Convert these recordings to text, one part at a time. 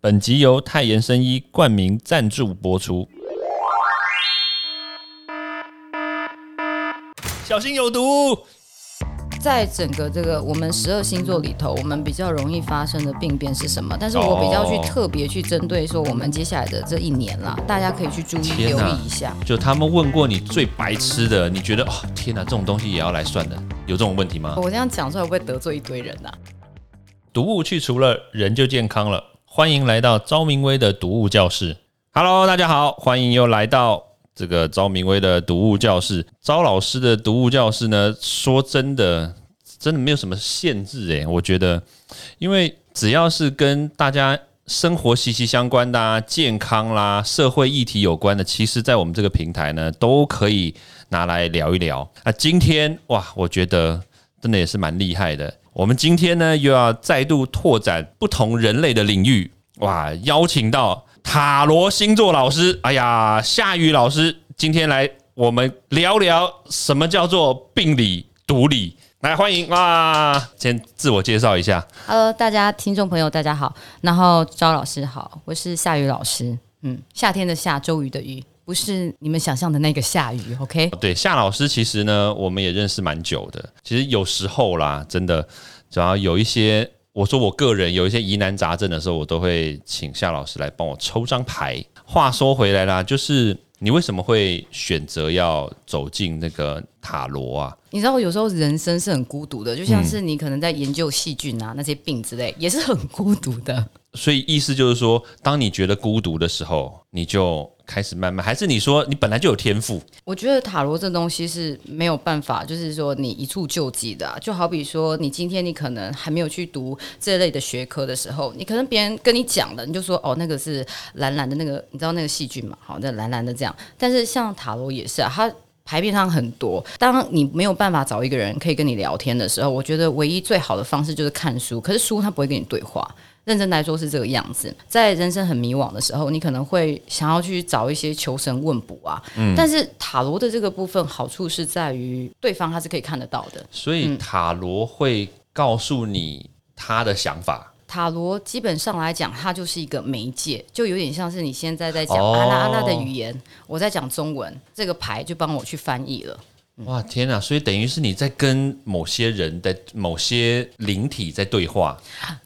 本集由泰妍生医冠名赞助播出。小心有毒！在整个这个我们十二星座里头，我们比较容易发生的病变是什么？但是我比较去哦特别去针对说，我们接下来的这一年啦，大家可以去注意留哪意一下。就他们问过你最白痴的，你觉得哦天哪，这种东西也要来算的，有这种问题吗？我这样讲出来会不会得罪一堆人啊？毒物去除了，人就健康了。欢迎来到昭明威的读物教室。Hello，大家好，欢迎又来到这个昭明威的读物教室。昭老师的读物教室呢，说真的，真的没有什么限制诶，我觉得，因为只要是跟大家生活息息相关的、啊、健康啦、社会议题有关的，其实在我们这个平台呢，都可以拿来聊一聊。啊，今天哇，我觉得真的也是蛮厉害的。我们今天呢，又要再度拓展不同人类的领域，哇！邀请到塔罗星座老师，哎呀，夏雨老师，今天来我们聊聊什么叫做病理毒理。来，欢迎哇！先自我介绍一下，Hello，大家听众朋友大家好，然后赵老师好，我是夏雨老师。嗯，夏天的夏，周瑜的瑜，不是你们想象的那个夏雨，OK？对夏老师，其实呢，我们也认识蛮久的。其实有时候啦，真的，只要有一些，我说我个人有一些疑难杂症的时候，我都会请夏老师来帮我抽张牌。话说回来啦，就是你为什么会选择要走进那个塔罗啊？你知道，有时候人生是很孤独的，就像是你可能在研究细菌啊那些病之类，也是很孤独的。所以意思就是说，当你觉得孤独的时候，你就开始慢慢，还是你说你本来就有天赋？我觉得塔罗这东西是没有办法，就是说你一触就及的、就好比说，你今天你可能还没有去读这类的学科的时候，你可能别人跟你讲的，你就说哦，那个是蓝蓝的那个，你知道那个细菌嘛？好，那蓝蓝的这样。但是像塔罗也是啊，它。牌面上很多，当你没有办法找一个人可以跟你聊天的时候，我觉得唯一最好的方式就是看书。可是书它不会跟你对话，认真来说是这个样子。在人生很迷惘的时候，你可能会想要去找一些求神问卜啊。嗯但是塔罗的这个部分好处是在于对方他是可以看得到的。所以塔罗会告诉你他的想法。塔罗基本上来讲，它就是一个媒介，就有点像是你现在在讲哦阿拉阿拉的语言，我在讲中文，这个牌就帮我去翻译了。哇天哪！所以等于是你在跟某些人的某些灵体在对话，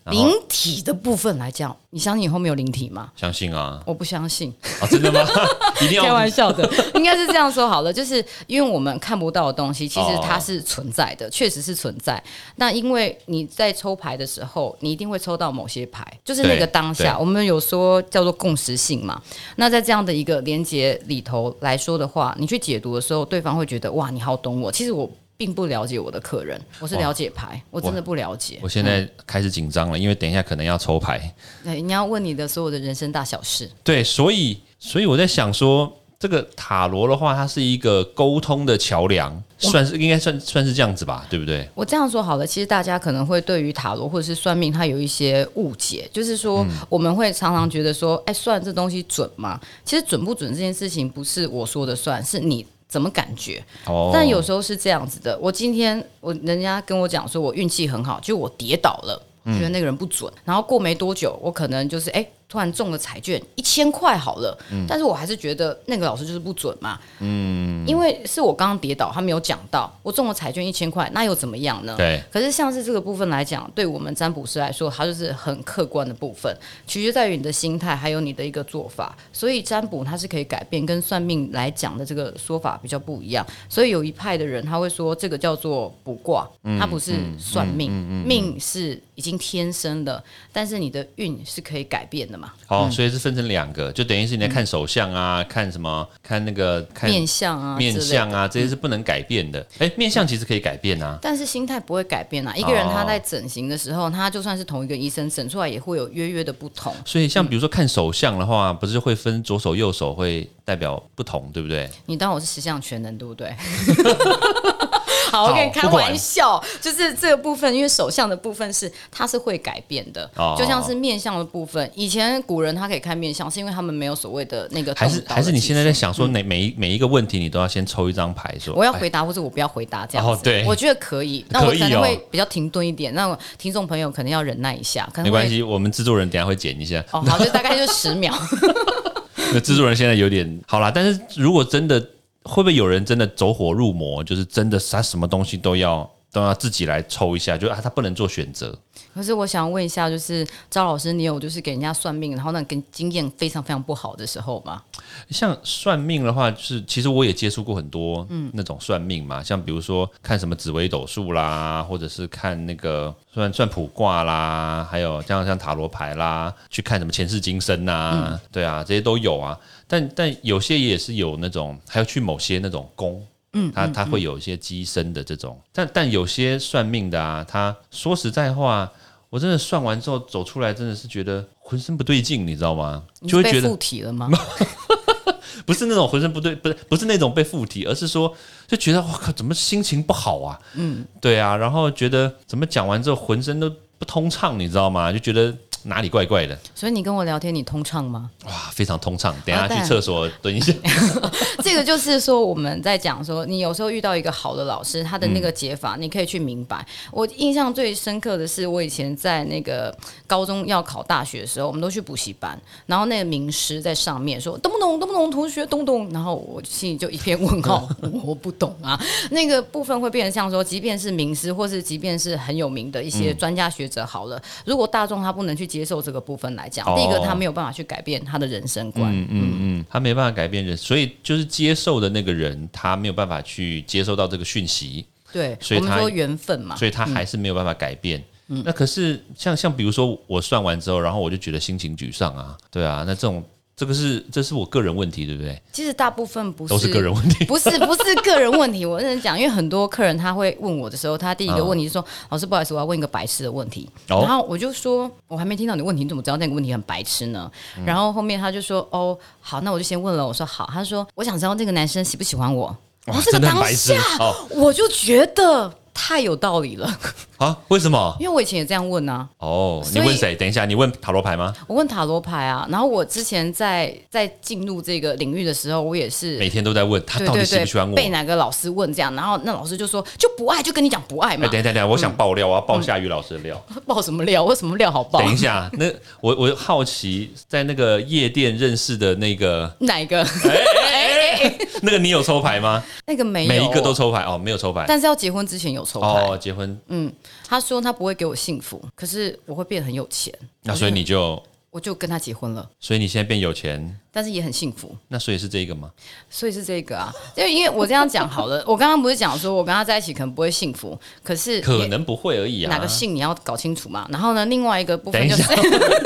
灵体的部分来讲，你相信以后没有灵体吗？相信啊我不相信，啊，真的吗？一定要开玩笑的，应该是这样说好了，就是因为我们看不到的东西，其实哦它是存在的，确实是存在。那因为你在抽牌的时候，你一定会抽到某些牌，就是那个当下，我们有说叫做共识性嘛。那在这样的一个连接里头来说的话，你去解读的时候，对方会觉得哇，你好懂我。其实我并不了解我的客人，我是了解牌，我真的不了解。我现在开始紧张了，因为等一下可能要抽牌。对，你要问你的所有的人生大小事。对，所以所以我在想说，这个塔罗的话，它是一个沟通的桥梁，算是应该算算是这样子吧，对不对？我这样说好了，其实大家可能会对于塔罗或者是算命，它有一些误解，就是说我们会常常觉得说，哎，算这东西准吗？其实准不准这件事情不是我说的算，是你。怎么感觉？哦但有时候是这样子的。我今天我人家跟我讲说我运气很好，就我跌倒了，觉得那个人不准。然后过没多久，我可能就是哎、突然中了彩券一千块好了，但是我还是觉得那个老师就是不准嘛。嗯，因为是我刚刚跌倒，他没有讲到我中了彩券一千块，那又怎么样呢？对，可是像是这个部分来讲，对我们占卜师来说，它就是很客观的部分，取决在于你的心态，还有你的一个做法。所以占卜它是可以改变，跟算命来讲的这个说法比较不一样。所以有一派的人他会说，这个叫做卜卦，它不是算命，命是已经天生的，但是你的运是可以改变的嘛。好，所以是分成两个，就等于是你在看手相啊，看什么，看那个看面相啊，面相。啊，这些是不能改变的。哎，面相其实可以改变啊。但是心态不会改变啊！一个人他哦在整形的时候，他就算是同一个医生整出来，也会有约约的不同。所以像比如说看手相的话，不是会分左手右手会代表不同，对不对？你当我是十项全能，对不对？好，我跟你开玩笑，就是这个部分，因为手相的部分是它是会改变的，哦就像是面相的部分，以前古人他可以看面相，是因为他们没有所谓的那个还是还是你现在在想说，每每一每一个问题你都要先抽一张牌说，哎我要回答，或者我不要回答这样子。哦对我觉得可以。那我可以哦可能会比较停顿一点，那听众朋友可能要忍耐一下，可能。没关系，我们制作人等下会剪一下。哦，好，就大概就十秒。那制作人现在有点好啦，但是如果真的会不会有人真的走火入魔，就是真的他什么东西都要都要自己来抽一下，就啊他不能做选择。可是我想问一下，就是赵老师，你有就是给人家算命，然后那跟经验非常非常不好的时候吗？像算命的话，就是其实我也接触过很多嗯那种算命嘛，像比如说看什么紫微斗数啦，或者是看那个算算卜卦啦，还有像像塔罗牌啦，去看什么前世今生呐、对啊，这些都有啊。但但有些也是有那种，还要去某些那种宫。嗯，他他会有一些机身的这种，但但有些算命的啊，他说实在话，我真的算完之后走出来，真的是觉得浑身不对劲，你知道吗？你就会觉得附体了吗？不是那种浑身不对，不是不是那种被附体，而是说就觉得我靠，怎么心情不好啊？嗯，对啊，然后觉得怎么讲完之后浑身都不通畅，你知道吗？就觉得嘖哪里怪怪的，所以你跟我聊天，你通畅吗？哇，非常通畅。等一下去厕所蹲一下。这个就是说我们在讲说，你有时候遇到一个好的老师，他的那个解法，你可以去明白。我印象最深刻的是，我以前在那个高中要考大学的时候，我们都去补习班，然后那个名师在上面说懂不懂，懂不懂，同学懂不懂？然后我心里就一片问号，我不懂啊。那个部分会变成像说，即便是名师，或是即便是很有名的一些专家学者，好了，如果大众他不能去接受这个部分来讲，哦第一个他没有办法去改变他的人生观。嗯嗯嗯，他没办法改变人，所以就是接受的那个人，他没有办法去接受到这个讯息，对，所以他我们说缘分嘛。所以他还是没有办法改变。那可是像像比如说我算完之后，然后我就觉得心情沮丧啊，对啊，那这种这个是这是我个人问题，对不对？其实大部分不是都是个人问题。不是不是个人问题。我认真讲，因为很多客人他会问我的时候，他第一个问题是说：“老师，不好意思，我要问一个白痴的问题。哦然后我就说：“我还没听到你问题，你怎么知道那个问题很白痴呢？”嗯然后后面他就说：“哦，好，那我就先问了。”我说：“好。”他说：“我想知道那个男生喜不喜欢我。”然后这个当下，哦我就觉得太有道理了，啊？为什么？因为我以前也这样问啊。哦，你问谁？等一下，你问塔罗牌吗？我问塔罗牌啊，然后我之前在在进入这个领域的时候，我也是每天都在问他到底喜不喜欢我？被哪个老师问这样，然后那老师就说就不爱，就跟你讲不爱哎，嘛等，一下，等一下，我想爆料，我要爆夏雨老师的料。爆什么料？我什么料好爆？等一下，那我我好奇，在那个夜店认识的那个 哪一个？那个，你有抽牌吗？那个没有，每一个都，抽牌哦，没有抽牌但是要结婚之前有抽牌。哦，结婚，嗯他说他不会给我幸福，可是我会变得很有钱，那所以你就，我就跟他结婚了，所以你现在变有钱，但是也很幸福。那所以是这个吗？所以是这个啊，就因为我这样讲好了，我刚刚不是讲说我跟他在一起可能不会幸福，可是可能不会而已啊。哪个幸你要搞清楚嘛。然后呢，另外一个部分就是，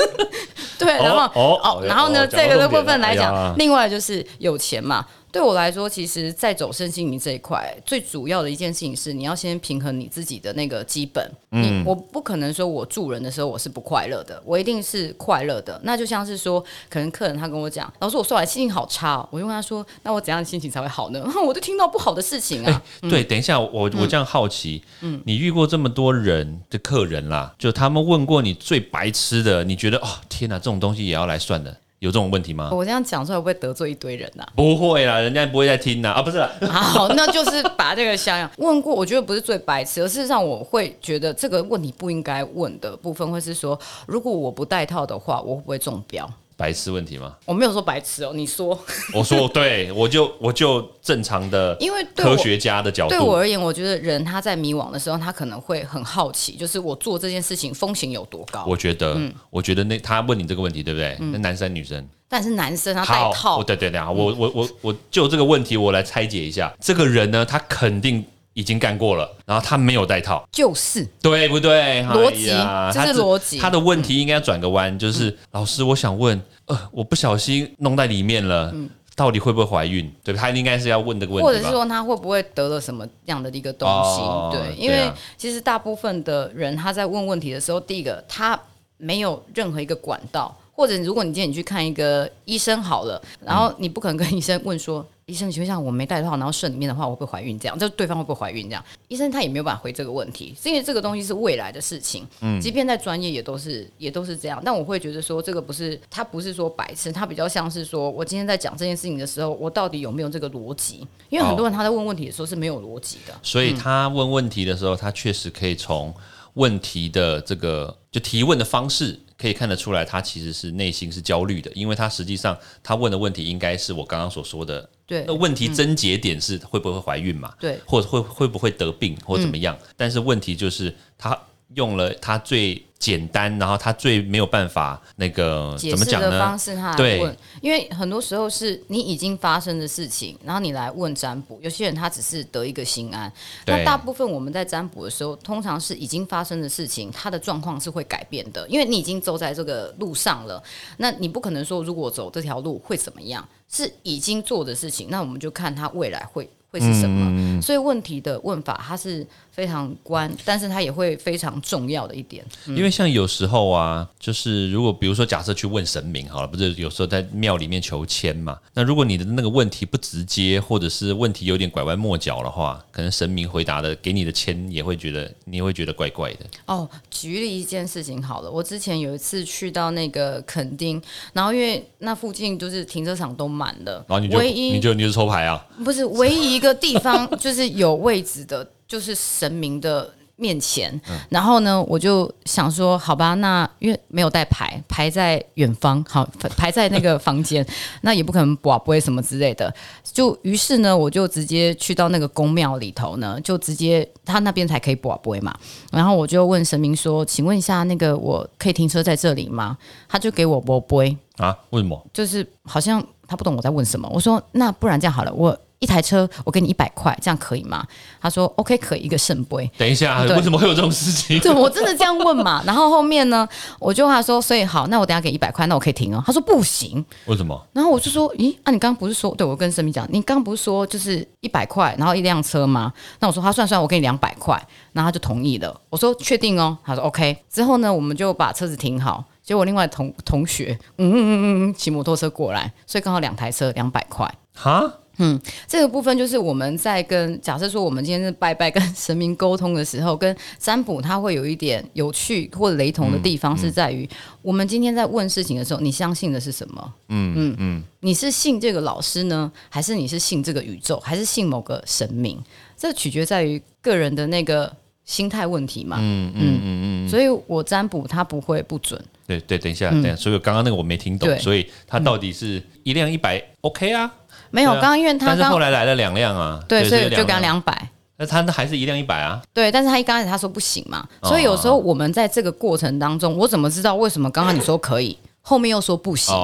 对，然后哦哦，然后呢，哦这个的部分来讲，另外就是有钱嘛。对我来说，其实，在走身心灵这一块，最主要的一件事情是，你要先平衡你自己的那个基本。嗯，我不可能说我助人的时候我是不快乐的，我一定是快乐的。那就像是说，可能客人他跟我讲，老师我说来心情好差、哦，我就问他说，那我怎样的心情才会好呢？我就听到不好的事情啊。对，等一下，我我这样好奇，嗯你遇过这么多人的客人啦，就他们问过你最白痴的，你觉得哦，天哪，这种东西也要来算的，有这种问题吗？我这样讲出来会不会得罪一堆人呐、不会啦，人家不会再听呐，啊，不是啦，好，那就是把这个想想问过，我觉得不是最白痴，而事实上我会觉得这个问题不应该问的部分会是说，如果我不戴套的话，我会不会中标？白痴问题吗？我没有说白痴哦，你说，我说 对，我就我就正常的因为科学家的角度，对我而言，我觉得人他在迷惘的时候，他可能会很好奇，就是我做这件事情风险有多高。我觉得，嗯我觉得那他问你这个问题，对不对？那男生女生，但是男生他戴，套我，对对对，好我我我我就这个问题，我来拆解一下。这个人呢，他肯定已经干过了，然后他没有戴套，就是对不对？逻辑这是逻辑嗯他的问题应该要转个弯，就是老师，我想问，呃，我不小心弄在里面了，到底会不会怀孕？对？他应该是要问这个问题或者是说他会不会得了什么样的一个东西？哦对，因为其实大部分的人他在问问题的时候，第一个他没有任何一个管道，或者如果你今天你去看一个医生好了，然后你不可能跟医生问说。医生，请问一下，我没带套，然后肾里面的话，我会不会怀孕？这样，就对方会不会怀孕？这样，医生他也没有办法回这个问题，是因为这个东西是未来的事情。嗯，即便在专业也都是也都是这样，但我会觉得说，这个不是他不是说白痴，他比较像是说我今天在讲这件事情的时候，我到底有没有这个逻辑？因为很多人他在问问题的时候是没有逻辑的，所以他问问题的时候，他确实可以从问题的这个就提问的方式。可以看得出来，他其实是内心是焦虑的，因为他实际上他问的问题应该是我刚刚所说的，对，那问题症结点是会不会怀孕嘛？对，或者会会不会得病或怎么样？但是问题就是他用了他最。简单，然后他最没有办法那个怎么讲呢？方式他来问，因为很多时候是你已经发生的事情，然后你来问占卜。有些人他只是得一个心安，那大部分我们在占卜的时候，通常是已经发生的事情，他的状况是会改变的，因为你已经走在这个路上了。那你不可能说如果走这条路会怎么样，是已经做的事情，那我们就看他未来会会是什么。所以问题的问法，它是。非常关，但是它也会非常重要的一点。因为像有时候啊，就是如果比如说假设去问神明好了，不是有时候在庙里面求签嘛？那如果你的那个问题不直接，或者是问题有点拐弯抹角的话，可能神明回答的给你的签也会觉得你会觉得怪怪的。哦，举例一件事情好了，我之前有一次去到那个垦丁，然后因为那附近就是停车场都满了，然后你就你就你就抽牌啊？不是，唯一一个地方就是有位置的。就是神明的面前，然后呢，我就想说，好吧，那因为没有带牌，牌在远方，好牌在那个房间，那也不可能不不会什么之类的，就于是呢，我就直接去到那个宫庙里头呢，就直接他那边才可以不不会嘛，然后我就问神明说，请问一下，那个我可以停车在这里吗？他就给我不不会啊？为什么？就是好像他不懂我在问什么。我说，那不然这样好了，我。一台车，我给你一百块，这样可以吗？他说 OK，可以一个圣杯。等一下，为什么会有这种事情？对，我真的这样问嘛。然后后面呢，我就他说，所以好，那我等下给一百块，那我可以停哦。他说不行，为什么？然后我就说，咦，啊，你刚刚不是说，对我跟神明讲，你刚刚不是说就是一百块，然后一辆车吗？那我说他算算，我给你两百块，然后他就同意了。我说确定哦，他说 OK。之后呢，我们就把车子停好。结果另外同同学，嗯嗯嗯嗯，骑摩托车过来，所以刚好两台车两百块。哈？嗯，这个部分就是我们在跟假设说我们今天是拜拜跟神明沟通的时候，跟占卜它会有一点有趣或雷同的地方，是在于我们今天在问事情的时候，你相信的是什么？嗯嗯嗯，你是信这个老师呢，还是你是信这个宇宙，还是信某个神明？这取决在于个人的那个心态问题嘛。嗯嗯嗯嗯，所以我占卜它不会不准。对对，等一下，等一下，所以刚刚那个我没听懂，所以它到底是一辆一百 OK 啊？没有，刚刚因为他，但是后来来了两辆啊，对，所以就给他两百。那他还是一辆一百啊？对，但是他一刚开始他说不行嘛，所以有时候我们在这个过程当中，我怎么知道为什么刚刚你说可以，后面又说不行？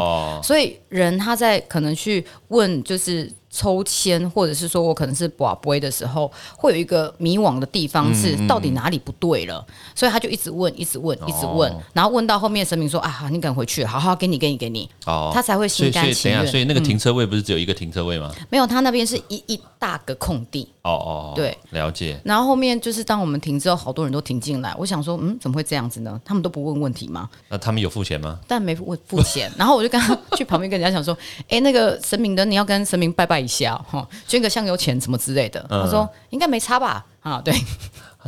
所以人他在可能去问就是。抽签，或者是说我可能是寡杯的时候，会有一个迷惘的地方，是到底哪里不对了，所以他就一直问，一直问，一直问，然后问到后面，神明说啊，你赶回去，好好给你，给你，给你，哦，他才会心甘情愿。所以那个停车位不是只有一个停车位吗？没有，他那边是一一大个空地。哦哦，对，了解。然后后面就是当我们停之后，好多人都停进来，我想说，嗯，怎么会这样子呢？他们都不问问题吗？那他们有付钱吗？但没付付钱。然后我就跟他去旁边跟人家讲说，哎，那个神明的，你要跟神明拜拜一下哈。捐个香油钱什么之类的，他说应该没差吧？啊，对，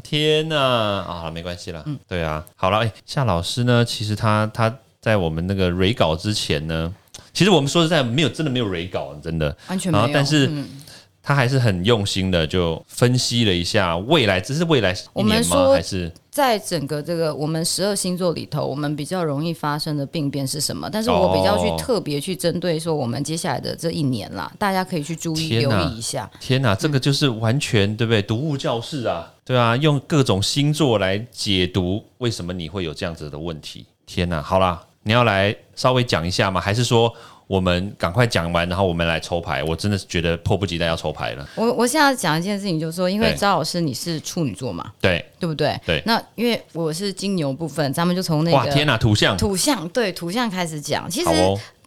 天哪，啊，没关系了，嗯，对啊，好了，哎，夏老师呢？其实他他在我们那个蕊稿之前呢，其实我们说实在没有，真的没有蕊稿，真的完全没有，但是。他还是很用心的，就分析了一下未来，只是未来一年吗？还是在整个这个我们十二星座里头，我们比较容易发生的病变是什么？但是我比较去特别去针对说，我们接下来的这一年啦，大家可以去注意留意一下。天哪，这个就是完全对不对？读物教室啊，对啊，用各种星座来解读为什么你会有这样子的问题。天哪，好啦，你要来稍微讲一下吗？还是说？我们赶快讲完，然后我们来抽牌。我真的是觉得迫不及待要抽牌了。我我现在讲一件事情，就是说，因为张老师你是处女座嘛，对对不对？对。那因为我是金牛部分，咱们就从那个哇天哪，土象土象对土象开始讲。其实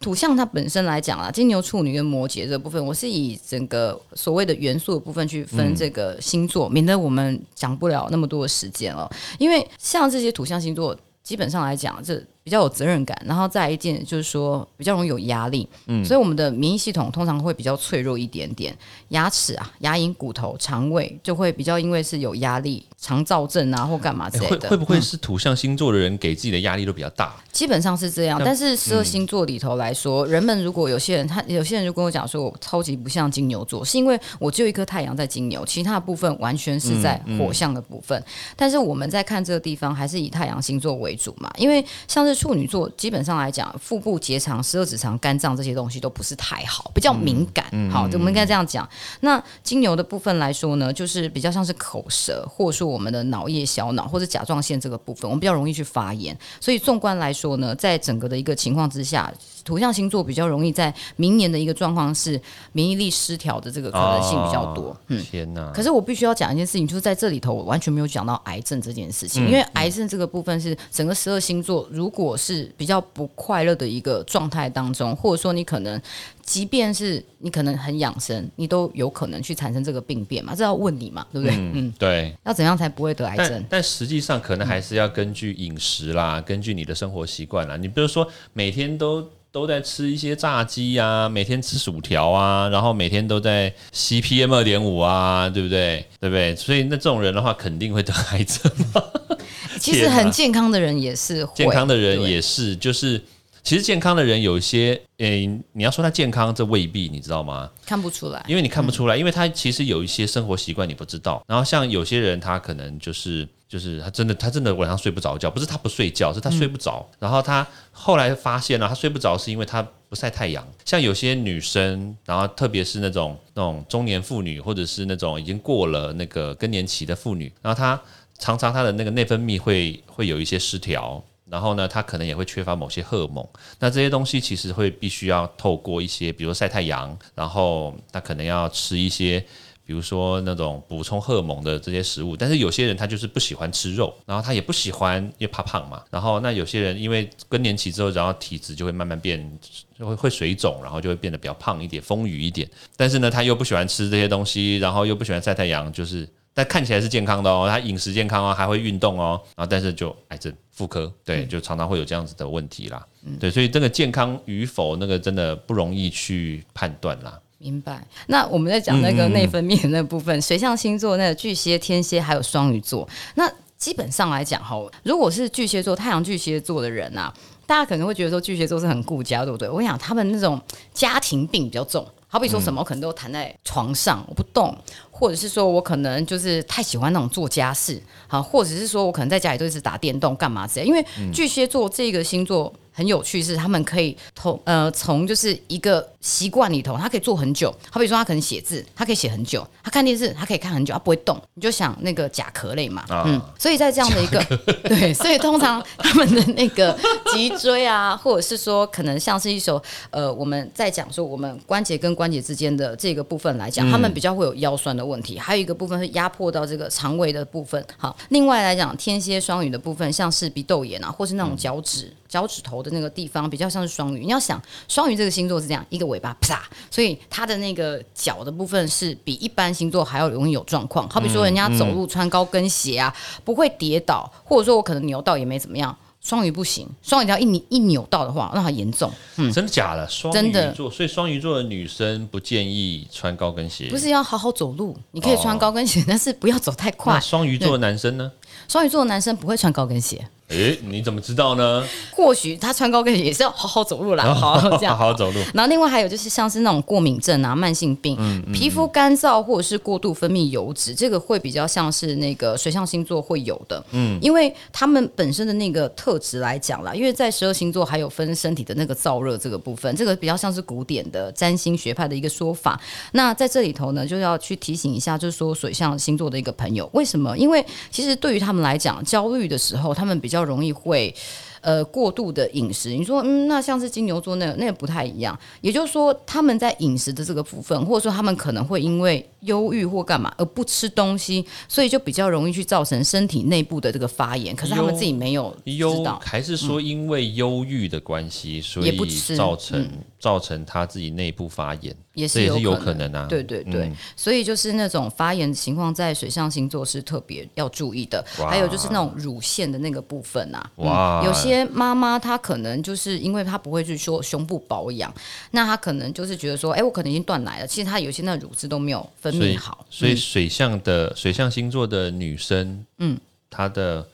土象它本身来讲啊，金牛、处女跟摩羯这部分，我是以整个所谓的元素的部分去分这个星座，免得我们讲不了那么多的时间了。因为像这些土象星座，基本上来讲这。比比较有责任感，然后再一件就是说比较容易有压力，嗯，所以我们的免疫系统通常会比较脆弱一点点，牙齿啊、牙龈、骨头、肠胃就会比较因为是有压力、肠燥症啊或干嘛之类的，会会不会是土象星座的人给自己的压力都比较大？基本上是这样，但是十二星座里头来说，人们如果有些人他有些人就跟我讲说，我超级不像金牛座，是因为我只有一颗太阳在金牛，其他的部分完全是在火象的部分。但是我们在看这个地方，还是以太阳星座为主嘛，因为像是处女座，基本上来讲，腹部结肠、十二指肠、肝脏这些东西都不是太好，比较敏感。好，我们应该这样讲。那金牛的部分来说呢，就是比较像是口舌，或者说我们的脑叶、小脑或者甲状腺这个部分，我们比较容易去发炎。所以纵观来说呢，在整个的一个情况之下，土象星座比较容易在明年的一个状况是免疫力失调的这个可能性比较多。嗯，天哪！可是我必须要讲一件事情，就是在这里头我完全没有讲到癌症这件事情，因为癌症这个部分是整个十二星座如果是比较不快乐的一个状态当中，或者说你可能即便是你可能很养生，你都有可能去产生这个病变嘛？这要问你嘛，对不对？嗯，对。要怎样才不会得癌症但？但实际上可能还是要根据饮食啦，根据你的生活习惯啦。你比如说每天都都在吃一些炸鸡呀，每天吃薯条啊，然后每天都在 CPM 二点五啊，对不对？对不对？所以那这种人的话，肯定会得癌症。其实很健康的人也是会，健康的人也是，就是其实健康的人有一些，诶、你要说他健康，这未必，你知道吗？看不出来。因为你看不出来，因为他其实有一些生活习惯你不知道。然后像有些人，他可能就是就是他真的他真的晚上睡不着觉，不是他不睡觉，是他睡不着。然后他后来发现了，他睡不着是因为他不晒太阳。像有些女生，然后特别是那种那种中年妇女，或者是那种已经过了那个更年期的妇女，然后她常常她的那个内分泌会会有一些失调。然后呢，他可能也会缺乏某些荷尔蒙，那这些东西其实会必须要透过一些，比如晒太阳，然后他可能要吃一些，比如说那种补充荷尔蒙的这些食物。但是有些人他就是不喜欢吃肉，然后他也不喜欢，因为怕胖嘛。然后那有些人因为更年期之后，然后体质就会慢慢变，就会会水肿，然后就会变得比较胖一点，丰腴一点。但是呢，他又不喜欢吃这些东西，然后又不喜欢晒太阳，就是。但看起来是健康的哦，他饮食健康哦，还会运动哦，然后但是就癌症、妇科，对，就常常会有这样子的问题啦。对，所以这个健康与否，那个真的不容易去判断啦。明白。那我们在讲那个内分泌的那部分，水象星座那个巨蟹、天蝎还有双鱼座，那基本上来讲哈，如果是巨蟹座、太阳巨蟹座的人啊，大家可能会觉得说巨蟹座是很顾家，对不对？我跟你讲，他们那种家庭病比较重。好比说什么，我可能都躺在床上，我不动，或者是说我可能就是太喜欢那种做家事，好，或者是说我可能在家里都一直打电动干嘛之类。因为巨蟹座这个星座很有趣，是他们可以从呃从就是一个习惯里头，他可以做很久。好比说他可能写字，他可以写很久；他看电视，他可以看很久，他不会动。你就想那个甲壳类嘛，啊。嗯，所以在这样的一个 对，所以通常他们的那个脊椎啊，或者是说可能像是一首呃，我们在讲说我们关节跟关节之间的这个部分来讲，他们比较会有腰酸的问题，还有一个部分是压迫到这个肠胃的部分。好，另外来讲，天蝎双鱼的部分，像是鼻窦炎啊，或是那种脚趾。脚趾头的那个地方比较像是双鱼，你要想双鱼这个星座是这样，一个尾巴啪，所以它的那个脚的部分是比一般星座还要容易有状况。好比说人家走路穿高跟鞋啊，不会跌倒，或者说我可能扭到也没怎么样。双鱼不行，双鱼只要一扭一扭到的话，那很严重。嗯，真的假的？双真的鱼座，所以双鱼座的女生不建议穿高跟鞋。不是要好好走路，你可以穿高跟鞋，但是不要走太那快。双鱼座的男生呢？双鱼座的男生不会穿高跟鞋，诶，你怎么知道呢？或许他穿高跟鞋也是要好好走路啦，好好这样好好走路。然后另外还有就是像是那种过敏症啊、慢性病、皮肤干燥或者是过度分泌油脂，这个会比较像是那个水象星座会有的。嗯，因为他们本身的那个特质来讲啦，因为在十二星座还有分身体的那个燥热这个部分，这个比较像是古典的占星学派的一个说法。那在这里头呢，就要去提醒一下，就是说水象星座的一个朋友，为什么？因为其实对于他们来讲，焦虑的时候，他们比较较容易会。呃，过度的饮食，你说，嗯，那像是金牛座那个那个不太一样。也就是说，他们在饮食的这个部分，或者说他们可能会因为忧郁或干嘛而不吃东西，所以就比较容易去造成身体内部的这个发炎。可是他们自己没有知道，还是说因为忧郁的关系，所以也不吃。造成造成他自己内部发炎，也是有这也是有可可能啊。对对对，嗯。所以就是那种发炎的情况，在水象星座是特别要注意的。还有就是那种乳腺的那个部分啊，有些些妈妈她可能就是因为她不会去说胸部保养，那她可能就是觉得说，哎、我可能已经断奶了，其实她有些那乳汁都没有分泌好，所以水象的、水象星座的女生，嗯，她的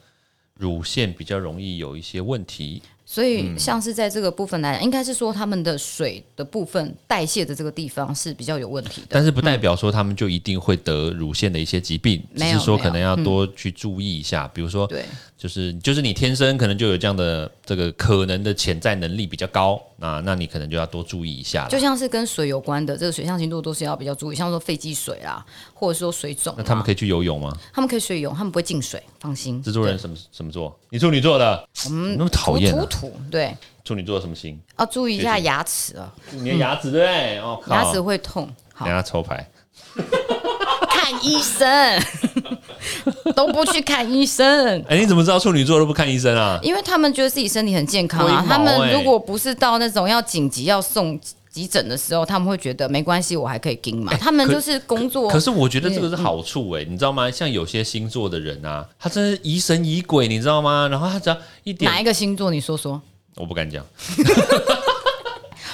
乳腺比较容易有一些问题。所以像是在这个部分来讲，应该是说他们的水的部分代谢的这个地方是比较有问题的。但是不代表说他们就一定会得乳腺的一些疾病，只是说可能要多去注意一下，比如说对，就是就是你天生可能就有这样的这个可能的潜在能力比较高，那那你可能就要多注意一下了。就像是跟水有关的这个水象星座都是要比较注意，像说肺积水啦，或者说水肿啊，那他们可以去游泳吗？他们可以水泳，他们不会进水，放心。制作人什么什么座？你处女座的，嗯，那么讨厌啊！土土土，对，处女座什么星？要注意一下牙齿啊，你的牙齿对不对？哦，牙齿会痛。好等，下抽牌。看医生，都不去看医生。哎，你怎么知道处女座都不看医生啊？因为他们觉得自己身体很健康啊，他们欸如果不是到那种要紧急要送急诊的时候，他们会觉得没关系，我还可以盯嘛。他们就是工作，可是我觉得这个是好处哎、你知道吗？像有些星座的人啊，他真是疑神疑鬼，你知道吗？然后他只要一点哪，一个星座？你说说。我不敢讲。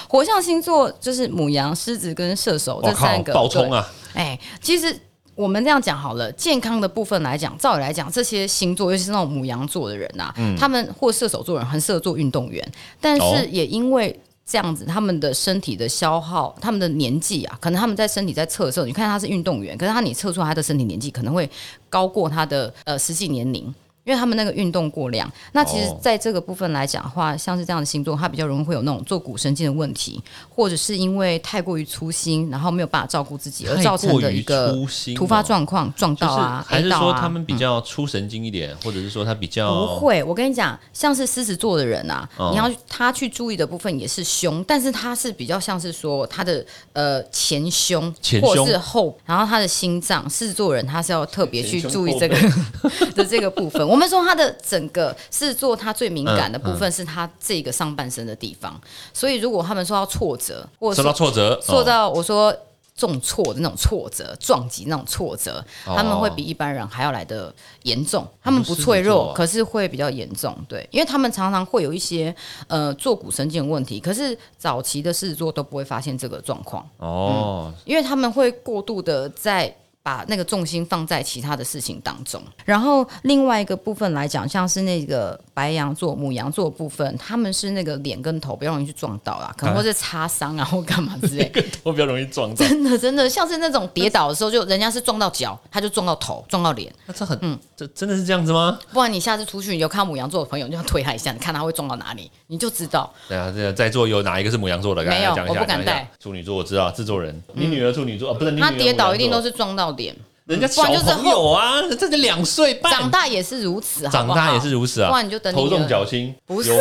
火象星座就是母羊、狮子跟射手这三，个。爆冲啊！对！哎，其实我们这样讲好了，健康的部分来讲，照理来讲，这些星座，尤其是那种母羊座的人呐、他们或射手座人很适合做运动员，但是也因为。这样子，他们的身体的消耗，他们的年纪啊，可能他们在身体在测的时候，你看他是运动员，可是他你测出来他的身体年纪可能会高过他的呃实际年龄，因为他们那个运动过量。那其实哦。在这个部分来讲的话，像是这样的星座，它比较容易会有那种坐骨神经的问题，或者是因为太过于粗心，然后没有办法照顾自己而造成的一个突发状况，撞到啊，还是说他们比较粗神经一点，或者是说他比较不会，我跟你讲，像是狮子座的人啊，哦。你要他去注意的部分也是胸，但是他是比较像是说他的呃前胸前或者是后，然后他的心脏，狮子座人他是要特别去注意这个 的这个部分。我们说他的整个是做，他最敏感的部嗯分是他这个上半身的地方，所以如果他们受到挫折，或者受到挫折，受哦到我说重挫的那种挫折、撞击那种挫折，哦他们会比一般人还要来的严重。他们不脆弱，啊可是会比较严重。对，因为他们常常会有一些呃坐骨神经的问题，可是早期的狮子座都不会发现这个状况，哦，因为他们会过度的在。把那个重心放在其他的事情当中，然后另外一个部分来讲，像是那个白羊座、母羊座的部分，他们是那个脸跟头比较容易去撞到啦，可能会是擦伤啊或干嘛之类。头比较容易撞到。真的真的像是那种跌倒的时候，就人家是撞到脚，他就撞到头，撞到脸。那这很嗯，这真的是这样子吗？不然你下次出去，你有看到母羊座的朋友，你就要推他一下，你看他会撞到哪里，你就知道。对啊，这个在座有哪一个是母羊座的？没有赶快讲一下我不敢带处女座我知道，制作人，你女儿处女座，啊不是你女儿他跌倒一定都是撞到脸，人家小不然就是朋友啊，这才两岁半，长大也是如此，好好长大也是如此啊，不然你就等你头重的脚轻，不是？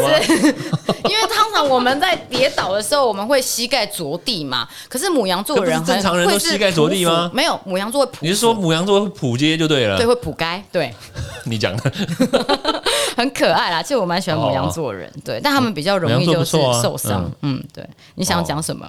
因为通常我们在跌倒的时候，我们会膝盖着地嘛。可是母羊座的人正常人都会膝盖着地吗没有，母羊座会。你是说母羊座会普街就对了？对会扑街对，你讲的，很可爱啦。其实我蛮喜欢母羊座的人，对，但他们比较容易就是受伤。嗯，对。你想讲什么？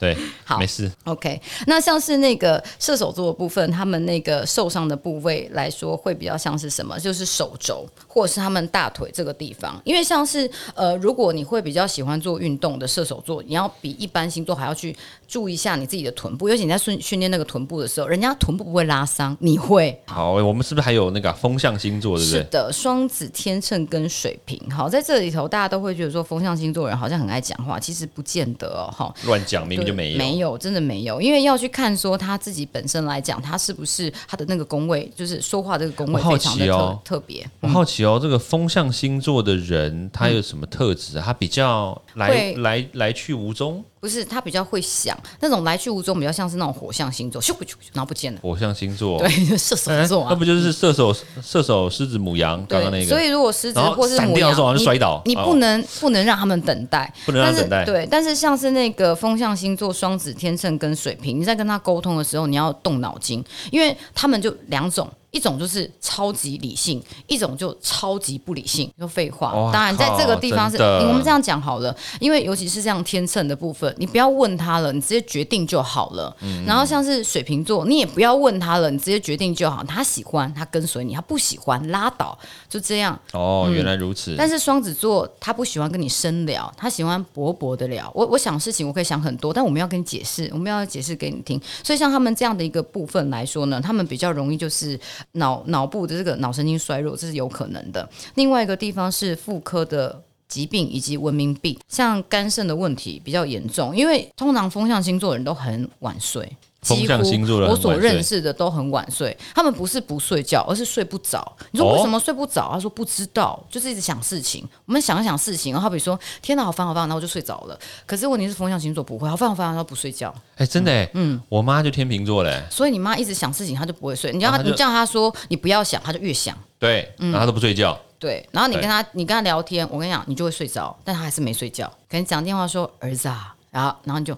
对，好没事。OK，那像是那个射手座的部分，他们那个受伤的部位来说，会比较像是什么？就是手肘或者是他们大腿这个地方。因为像是呃，如果你会比较喜欢做运动的射手座，你要比一般星座还要去注意一下你自己的臀部，尤其你在训训练那个臀部的时候，人家臀部不会拉伤，你会。好，我们是不是还有那个风象星座，对不对？是的，双子、天秤跟水瓶。好，在这里头，大家都会觉得说风象星座人好像很爱讲话，其实不见得哦。哈，乱讲，明明就没有。没有，真的没有，因为要去看说他自己本身来讲，他是不是他的那个宫位，就是说话这个宫位好非常的特、奇哦特别。我好奇哦，这个风象星座的人他有什么特质啊？他比较来来来去无踪。不是他比较会想那种来去无踪，比较像是那种火象星座，咻咻咻，然后不见了。火象星座，对，就 射手哎，座啊。那不就是射手、射手、狮子、母羊刚刚那，个？所以如果狮子或是母羊，你像摔倒你哦不能不能让他们等待，不能让但是他等待对，但是像是那个风象星座双子、天秤跟水瓶，你在跟他沟通的时候，你要动脑筋，因为他们就两种。一种就是超级理性，一种就超级不理性。就废话哇，当然在这个地方是，我们这样讲好了，因为尤其是这样天秤的部分，你不要问他了，你直接决定就好了。嗯然后像是水瓶座，你也不要问他了，你直接决定就好。他喜欢，他跟随你；他不喜欢，拉倒，就这样。哦，原来如此。但是双子座他不喜欢跟你深聊，他喜欢薄薄的聊。我我想事情我可以想很多，但我们要跟你解释，我们要解释给你听。所以像他们这样的一个部分来说呢，他们比较容易就是脑脑部的这个脑神经衰弱，这是有可能的。另外一个地方是妇科的。疾病以及文明病，像肝肾的问题比较严重，因为通常风象星座的人都很晚睡，风向星座的人我所认识的都很晚睡，他们不是不睡觉，而是睡不着。你说为什么睡不着？他说不知道，就是一直想事情。我们想一想事情，然后好比说天哪，好烦好烦，然后我就睡着了。可是问题是风象星座不会，好烦好烦，然后不睡觉。哎，真的哎，嗯，我妈就天秤座嘞，所以你妈一直想事情，她就不会睡。你叫她，你叫她说你不要想，她就越想。对，然后她都不睡觉。对，然后你跟她，你跟她聊天，我跟你讲，你就会睡着，但她还是没睡觉。可能讲电话说儿子啊，然后然后你就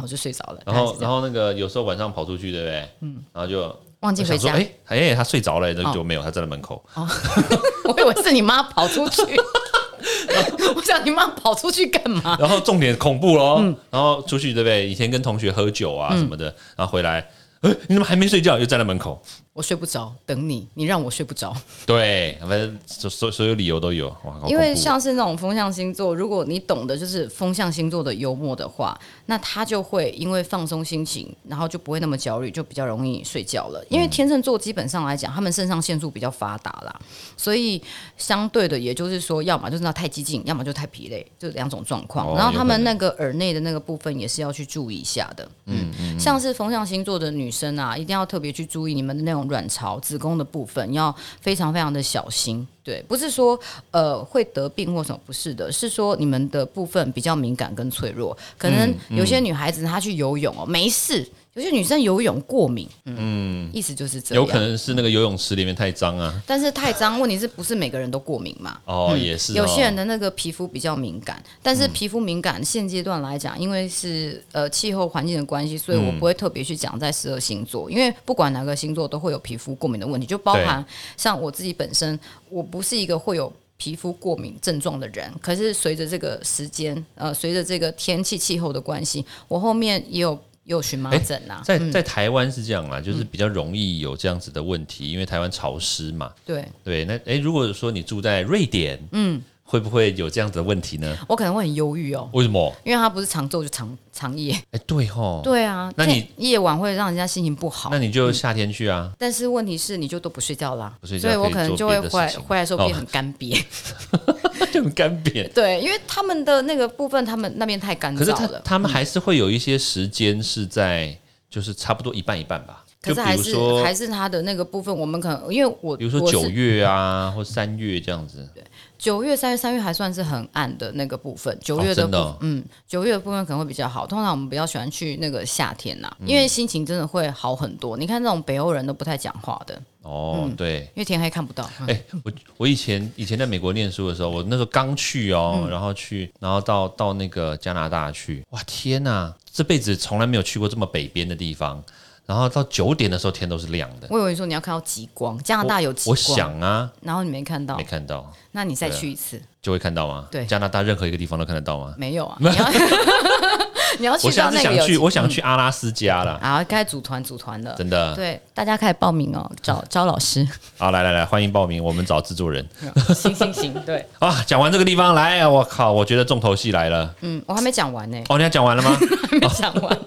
好就睡着了。然后，然后那个有时候晚上跑出去，对不对？嗯，然后就忘记回家，哎哎，他睡着了，那就没有，他站在门口。我以为是你妈跑出去。我想你妈跑出去干嘛？然后重点恐怖喽，嗯然后出去对不对？以前跟同学喝酒啊什么的，然后回来，哎，你怎么还没睡觉？又站在门口。我睡不着，等你，你让我睡不着。对，反正所所所有理由都有，因为像是那种风象星座，如果你懂得就是风象星座的幽默的话，那他就会因为放松心情，然后就不会那么焦虑，就比较容易睡觉了。因为天秤座基本上来讲，他们肾上腺素比较发达啦，所以相对的，也就是说，要么就是那太激进，要么就太疲累，就两种状况。哦然后他们那个耳内的那个部分也是要去注意一下的。嗯嗯，像是风象星座的女生啊，一定要特别去注意你们的那种卵巢、子宫的部分，要非常非常的小心。对，不是说呃会得病或什么，不是的，是说你们的部分比较敏感跟脆弱。可能有些女孩子她去游泳哦，没事；有些女生游泳过敏，嗯，意思就是这样。有可能是那个游泳池里面太脏啊。但是太脏，问题是不是每个人都过敏嘛？哦，也是哦，有些人的那个皮肤比较敏感，但是皮肤敏感现阶段来讲，因为是呃气候环境的关系，所以我不会特别去讲在十二星座，因为不管哪个星座都会有皮肤过敏的问题，就包含像我自己本身，我不是一个会有。皮肤过敏症状的人，可是随着这个时间，呃，随着这个天气气候的关系，我后面也有也有荨麻疹啊，在在台湾是这样啦，就是比较容易有这样子的问题，因为台湾潮湿嘛。对。对，那诶，如果说你住在瑞典，嗯，会不会有这样子的问题呢？我可能会很忧郁哦，为什么？因为它不是长昼就长长夜，哎，对吼，对啊，那你夜晚会让人家心情不好那。你就夏天去啊。但是问题是，你就都不睡觉啦，不睡觉所以我可能就会回来回来的时候变哦很干瘪。就很干瘪。对，因为他们的那个部分，他们那边太干可是他燥了。他们还是会有一些时间是在，就是差不多一半一半吧。就是还是还是他的那个部分，我们可能因为我比如说九月啊，或三月这样子。九月、三月、三月还算是很暗的那个部分，九月的嗯，九月的部分可能会比较好。通常我们比较喜欢去那个夏天呐、嗯因为心情真的会好很多。你看那种北欧人都不太讲话的，哦，对。因为天黑看不到。嗯哎、我我以前以前在美国念书的时候，我那时候刚去哦，嗯然后去，然后到到那个加拿大去，哇天呐，这辈子从来没有去过这么北边的地方。然后到九点的时候天都是亮的，我以为说你要看到极光，加拿大有极光我光，想啊，然后你没看到。没，看到，那你再去一次，就会看到吗？对加拿大任何一个地方都看得到吗？没有啊？你要 你要去我下到那个有次想去，我想嗯去阿拉斯加了，啊，开始组团组团了。真的。对，大家开始报名哦，找招老师。好，来来来，欢迎报名，我们找制作人行行行，对，啊。讲完这个地方，来，我靠，我觉得重头戏来了。嗯，我还没讲完呢，哦，你要讲完了吗？还没讲完。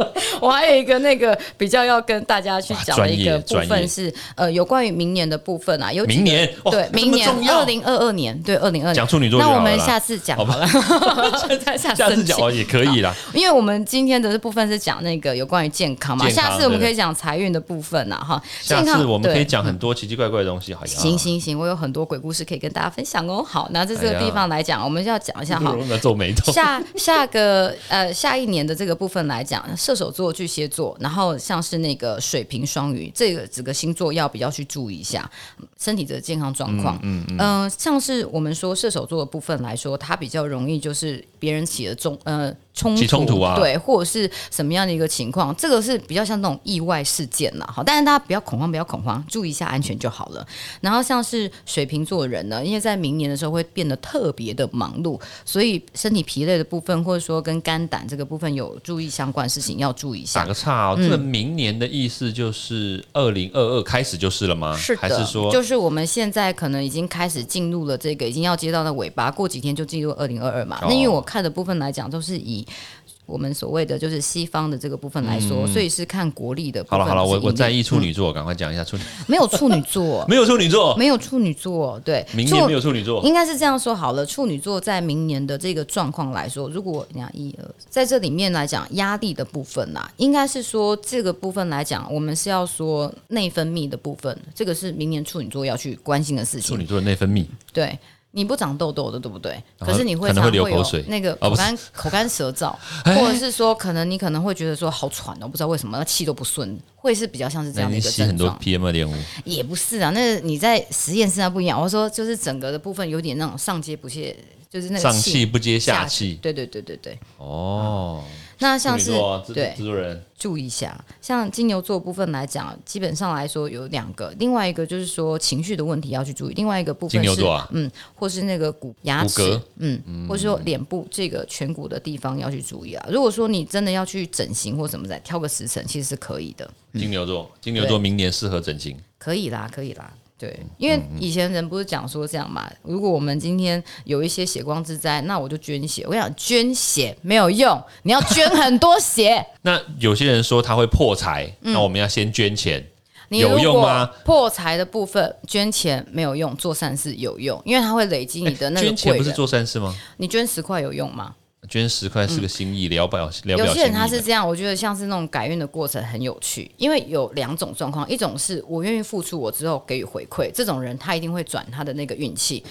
我还有一个那个比较要跟大家去讲的一个部分是，呃，有关于明年的部分啊，有明年哦对，明年二零二二年，对，二零二讲处女座那我们下次讲好了，再 下下次讲 哦也可以啦。因为我们今天的部分是讲那个有关于健康嘛，下次我们可以讲财运的部分呐，哈。下次我们可以对讲很多奇奇怪怪的东西，好像。行行行，我有很多鬼故事可以跟大家分享哦。好，那在这个地方来讲，我们就要讲一下哈。皱眉头。下下个呃下一年的这个部分来讲，射手座、巨蟹座，然后像是那个水瓶、双鱼这个几个星座要比较去注意一下身体的健康状况。嗯嗯呃像是我们说射手座的部分来说，它比较容易就是别人起了重呃冲突，起冲突啊对，或者是什么样的一个情况，这个是比较像那种意外事件啦。好，但是大家不要恐慌，不要恐慌，注意一下安全就好了。然后像是水瓶座人呢，因为在明年的时候会变得特别的忙碌，所以身体疲累的部分，或者说跟肝胆这个部分有注意相关的事情要注意一下。打个岔哦，这个明年的意思就是二零二二开始就是了吗？是的，还是说就是我们现在可能已经开始进入了这个，已经要接到的尾巴，过几天就进入二零二二嘛。哦那因为我看的部分来讲，都是以我们所谓的就是西方的这个部分来说，所以是看国力的部分。嗯好了好了，我我在意处女座，赶快讲一下处女，没有处女座，没有处女座，没有处女座，对，明年没有处女座，应该是这样说好了，处女座在明年的这个状况来说，如果你看一二，在这里面来讲压力的部分啦，应该是说这个部分来讲，我们是要说内分泌的部分，这个是明年处女座要去关心的事情。处女座的内分泌。对，你不长痘痘的，对不对？可是你会可能会有流口水那个口干、口干舌燥，或者是说可能你可能会觉得说好喘哦，不知道为什么那气都不顺，会是比较像是这那样的一个你吸很多症状。PM 二点五，也不是啊，那你在实验室那不一样。我说就是整个的部分有点那种上街不接，就是那个上气不接下去。气。对对对对对。哦，那像是对制作人，注意一下，像金牛座部分来讲，基本上来说有两个，另外一个就是说情绪的问题要去注意，另外一个部分是金牛座啊嗯，或是那个骨牙齿嗯，或者说脸部这个颧骨的地方要去注意啊。如果说你真的要去整形或什么的，挑个时辰其实是可以的，金牛座，金牛座明年适合整形。可以啦，可以啦。对，因为以前人不是讲说这样嘛，如果我们今天有一些血光之灾，那我就捐血。我想捐血没有用，你要捐很多血。那有些人说他会破财，那我们要先捐钱。有你有用吗破财的部分捐钱没有用，做善事有用，因为它会累积你的那个捐钱。不是做善事吗？你捐十块有用吗？捐十块是个心意，聊表聊表有些人。他是这样，我觉得像是那种改运的过程很有趣，因为有两种状况，一种是我愿意付出，我之后给予回馈，这种人他一定会转他的那个运气；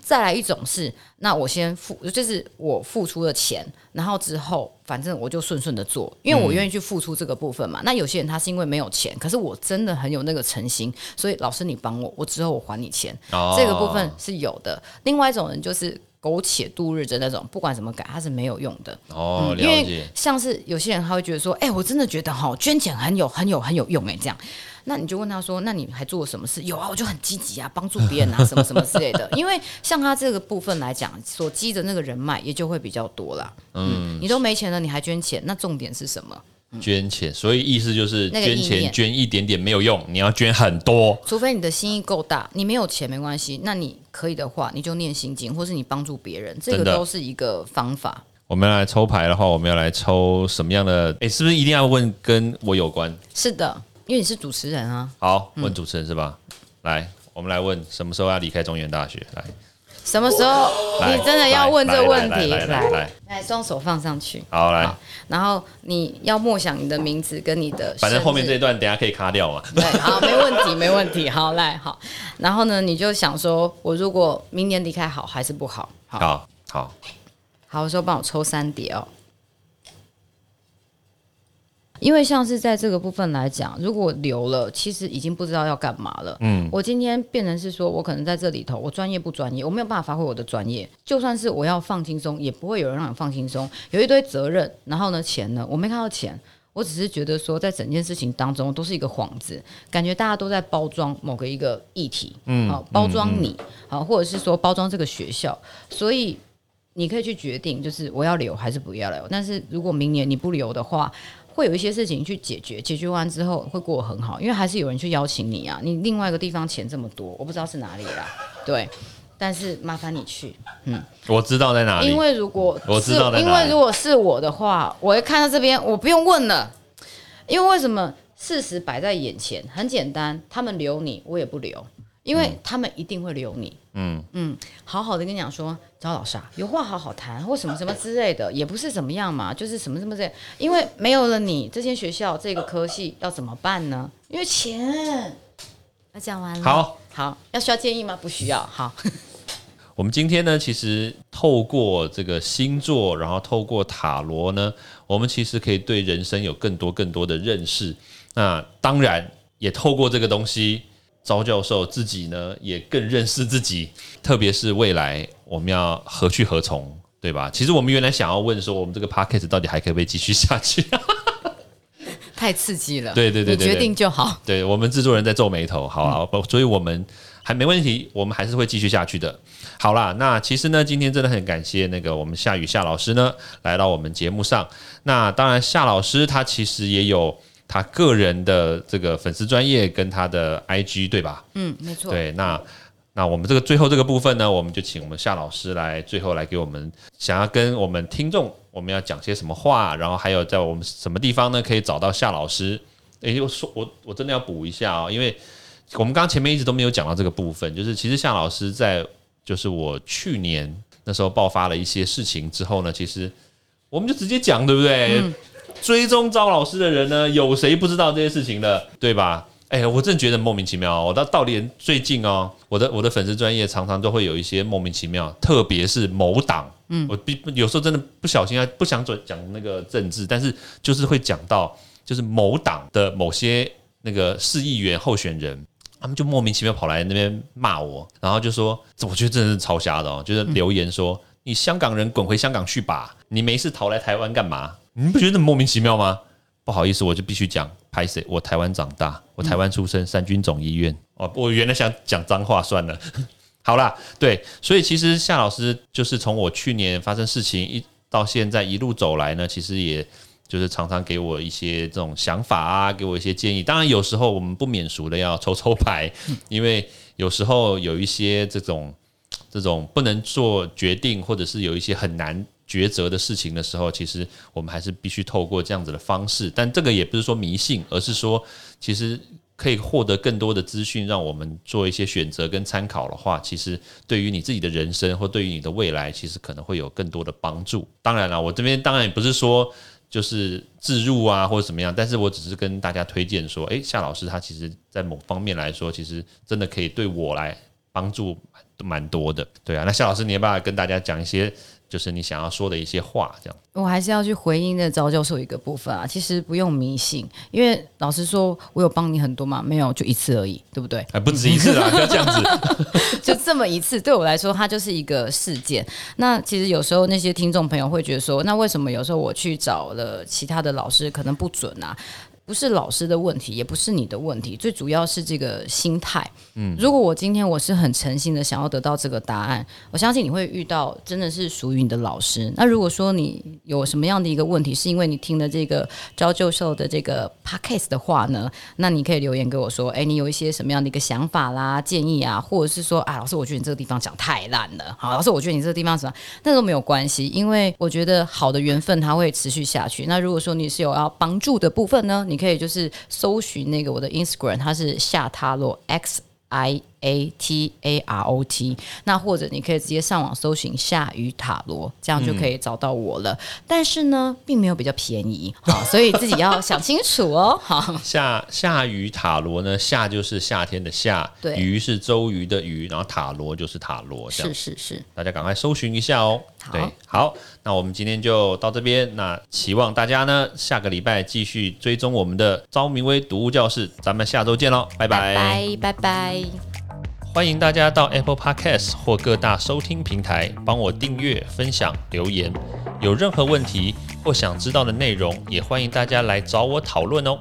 再来一种是，那我先付，就是我付出了钱，然后之后反正我就顺顺的做，因为我愿意去付出这个部分嘛。那有些人他是因为没有钱，可是我真的很有那个诚心，所以老师你帮我，我之后我还你钱，哦这个部分是有的。另外一种人就是苟且度日的那种，不管怎么改，它是没有用的。哦，嗯因为。像是有些人他会觉得说，哎、我真的觉得哈捐钱很有很有很有用哎、这样。那你就问他说，那你还做了什么事？有啊，我就很积极啊，帮助别人啊，什么什么之类的。因为像他这个部分来讲，所积的那个人脉也就会比较多啦。嗯，你都没钱了，你还捐钱，那重点是什么？捐钱，所以意思就是捐那个意念钱捐一点点没有用，你要捐很多。除非你的心意够大，你没有钱没关系，那你可以的话，你就念心经，或是你帮助别人，这个真的都是一个方法。我们要来抽牌的话，我们要来抽什么样的？诶，是不是一定要问跟我有关？是的，因为你是主持人啊。好，嗯问主持人是吧？来，我们来问什么时候要离开中原大学？来，什么时候你真的要问这个问题？来来来双手放上去。好来好，然后你要默想你的名字跟你的，反正后面这一段等下可以卡掉嘛。对，好，没问题，没问题。好，来，好，然后呢，你就想说，我如果明年离开好还是不好？好，好好，好，我说帮我抽三叠哦。因为像是在这个部分来讲，如果留了，其实已经不知道要干嘛了。嗯，我今天变成是说，我可能在这里头，我专业不专业，我没有办法发挥我的专业。就算是我要放轻松，也不会有人让你放轻松。有一堆责任，然后呢，钱呢，我没看到钱。我只是觉得说，在整件事情当中都是一个幌子，感觉大家都在包装某个一个议题，嗯，好、包装你，好、或者是说包装这个学校，所以你可以去决定，就是我要留还是不要留。但是如果明年你不留的话，会有一些事情去解决，解决完之后会过得很好，因为还是有人去邀请你啊。你另外一个地方钱这么多，我不知道是哪里啦，对，但是麻烦你去，嗯我知道在哪里因。为如果我知道因为如果是我的话，我会看到这边，我不用问了，因为为什么事实摆在眼前，很简单，他们留你，我也不留，因为他们一定会留你。嗯嗯，好好的跟你讲说，张老师啊，有话好好谈，或什么什么之类的，也不是怎么样嘛，就是什么什么之类，因为没有了你，这间学校这个科系要怎么办呢？因为钱。那讲完了，好，好，要需要建议吗？不需要，好，我们今天呢，其实透过这个星座，然后透过塔罗呢，我们其实可以对人生有更多更多的认识。那当然也透过这个东西，招教授自己呢也更认识自己，特别是未来我们要何去何从，对吧？其实我们原来想要问说，我们这个 podcast 到底还可不可以继续下去？太刺激了。对对对决定就好。对我们制作人在皱眉头，好啊，所以我们还没问题，我们还是会继续下去的。好啦，那其实呢，今天真的很感谢那个我们夏雨夏老师呢来到我们节目上。那当然，夏老师他其实也有他个人的这个粉丝专业跟他的 IG 对吧？嗯，没错。对，那那我们这个最后这个部分呢，我们就请我们夏老师来最后来给我们想要跟我们听众我们要讲些什么话，然后还有在我们什么地方呢可以找到夏老师？诶，我说我我真的要补一下哦，因为我们刚刚前面一直都没有讲到这个部分，就是其实夏老师在就是我去年那时候爆发了一些事情之后呢，其实我们就直接讲，对不对？追踪招老师的人呢，有谁不知道这些事情的，对吧？哎、我真的觉得莫名其妙、哦。我到到连最近哦，我的我的粉丝专业常常都会有一些莫名其妙，特别是某党，嗯，我必有时候真的不小心啊，不想转讲那个政治，但是就是会讲到就是某党的某些那个市议员候选人。他们就莫名其妙跑来那边骂我，然后就说，这我觉得真的是超瞎的哦，就是留言说、你香港人滚回香港去吧，你没事逃来台湾干嘛？你不觉得很莫名其妙吗？不好意思，我就必须讲，拍谁？我台湾长大，我台湾出生，三军总医院。哦，我原来想讲脏话，算了。好啦，对，所以其实夏老师就是从我去年发生事情一到现在一路走来呢，其实也就是常常给我一些这种想法啊，给我一些建议。当然有时候我们不免俗的要抽抽牌，因为有时候有一些这种这种不能做决定，或者是有一些很难抉择的事情的时候，其实我们还是必须透过这样子的方式。但这个也不是说迷信，而是说其实可以获得更多的资讯，让我们做一些选择跟参考的话，其实对于你自己的人生或对于你的未来，其实可能会有更多的帮助。当然了，我这边当然也不是说。就是自入啊，或者怎么样，但是我只是跟大家推荐说，诶，夏老师他其实在某方面来说，其实真的可以对我来帮助蛮多的。对啊，那夏老师，你要不要跟大家讲一些，就是你想要说的一些话？这样，我还是要去回应那赵教授一个部分啊，其实不用迷信，因为老实说，我有帮你很多嘛，没有就一次而已，对不对？还不止一次啊，不要这样子。就这么一次，对我来说，它就是一个事件。那其实有时候那些听众朋友会觉得说，那为什么有时候我去找了其他的老师可能不准啊？不是老师的问题，也不是你的问题，最主要是这个心态。嗯，如果我今天我是很诚心的想要得到这个答案，我相信你会遇到真的是属于你的老师。那如果说你有什么样的一个问题，是因为你听了这个招教授的这个 podcast 的话呢，那你可以留言给我说，哎，你有一些什么样的一个想法啦、建议啊，或者是说，啊，老师，我觉得你这个地方讲太烂了，好，老师，我觉得你这个地方什么，那都没有关系，因为我觉得好的缘分它会持续下去。那如果说你是有要帮助的部分呢，你可以就是搜寻那个我的 Instagram，它是夏塔罗 X I A T A R O T，那或者你可以直接上网搜寻夏雨塔罗，这样就可以找到我了。但是呢，并没有比较便宜，好，所以自己要 想清楚哦。好，夏夏雨塔罗呢，夏就是夏天的夏，对鱼是周瑜的鱼，然后塔罗就是塔罗，这样是是是，大家赶快搜寻一下哦。好对，好，那我们今天就到这边。那期望大家呢下个礼拜继续追踪我们的昭明威读物教室，咱们下周见喽，拜拜。拜拜拜。欢迎大家到 Apple Podcast 或各大收听平台帮我订阅、分享、留言。有任何问题或想知道的内容，也欢迎大家来找我讨论哦。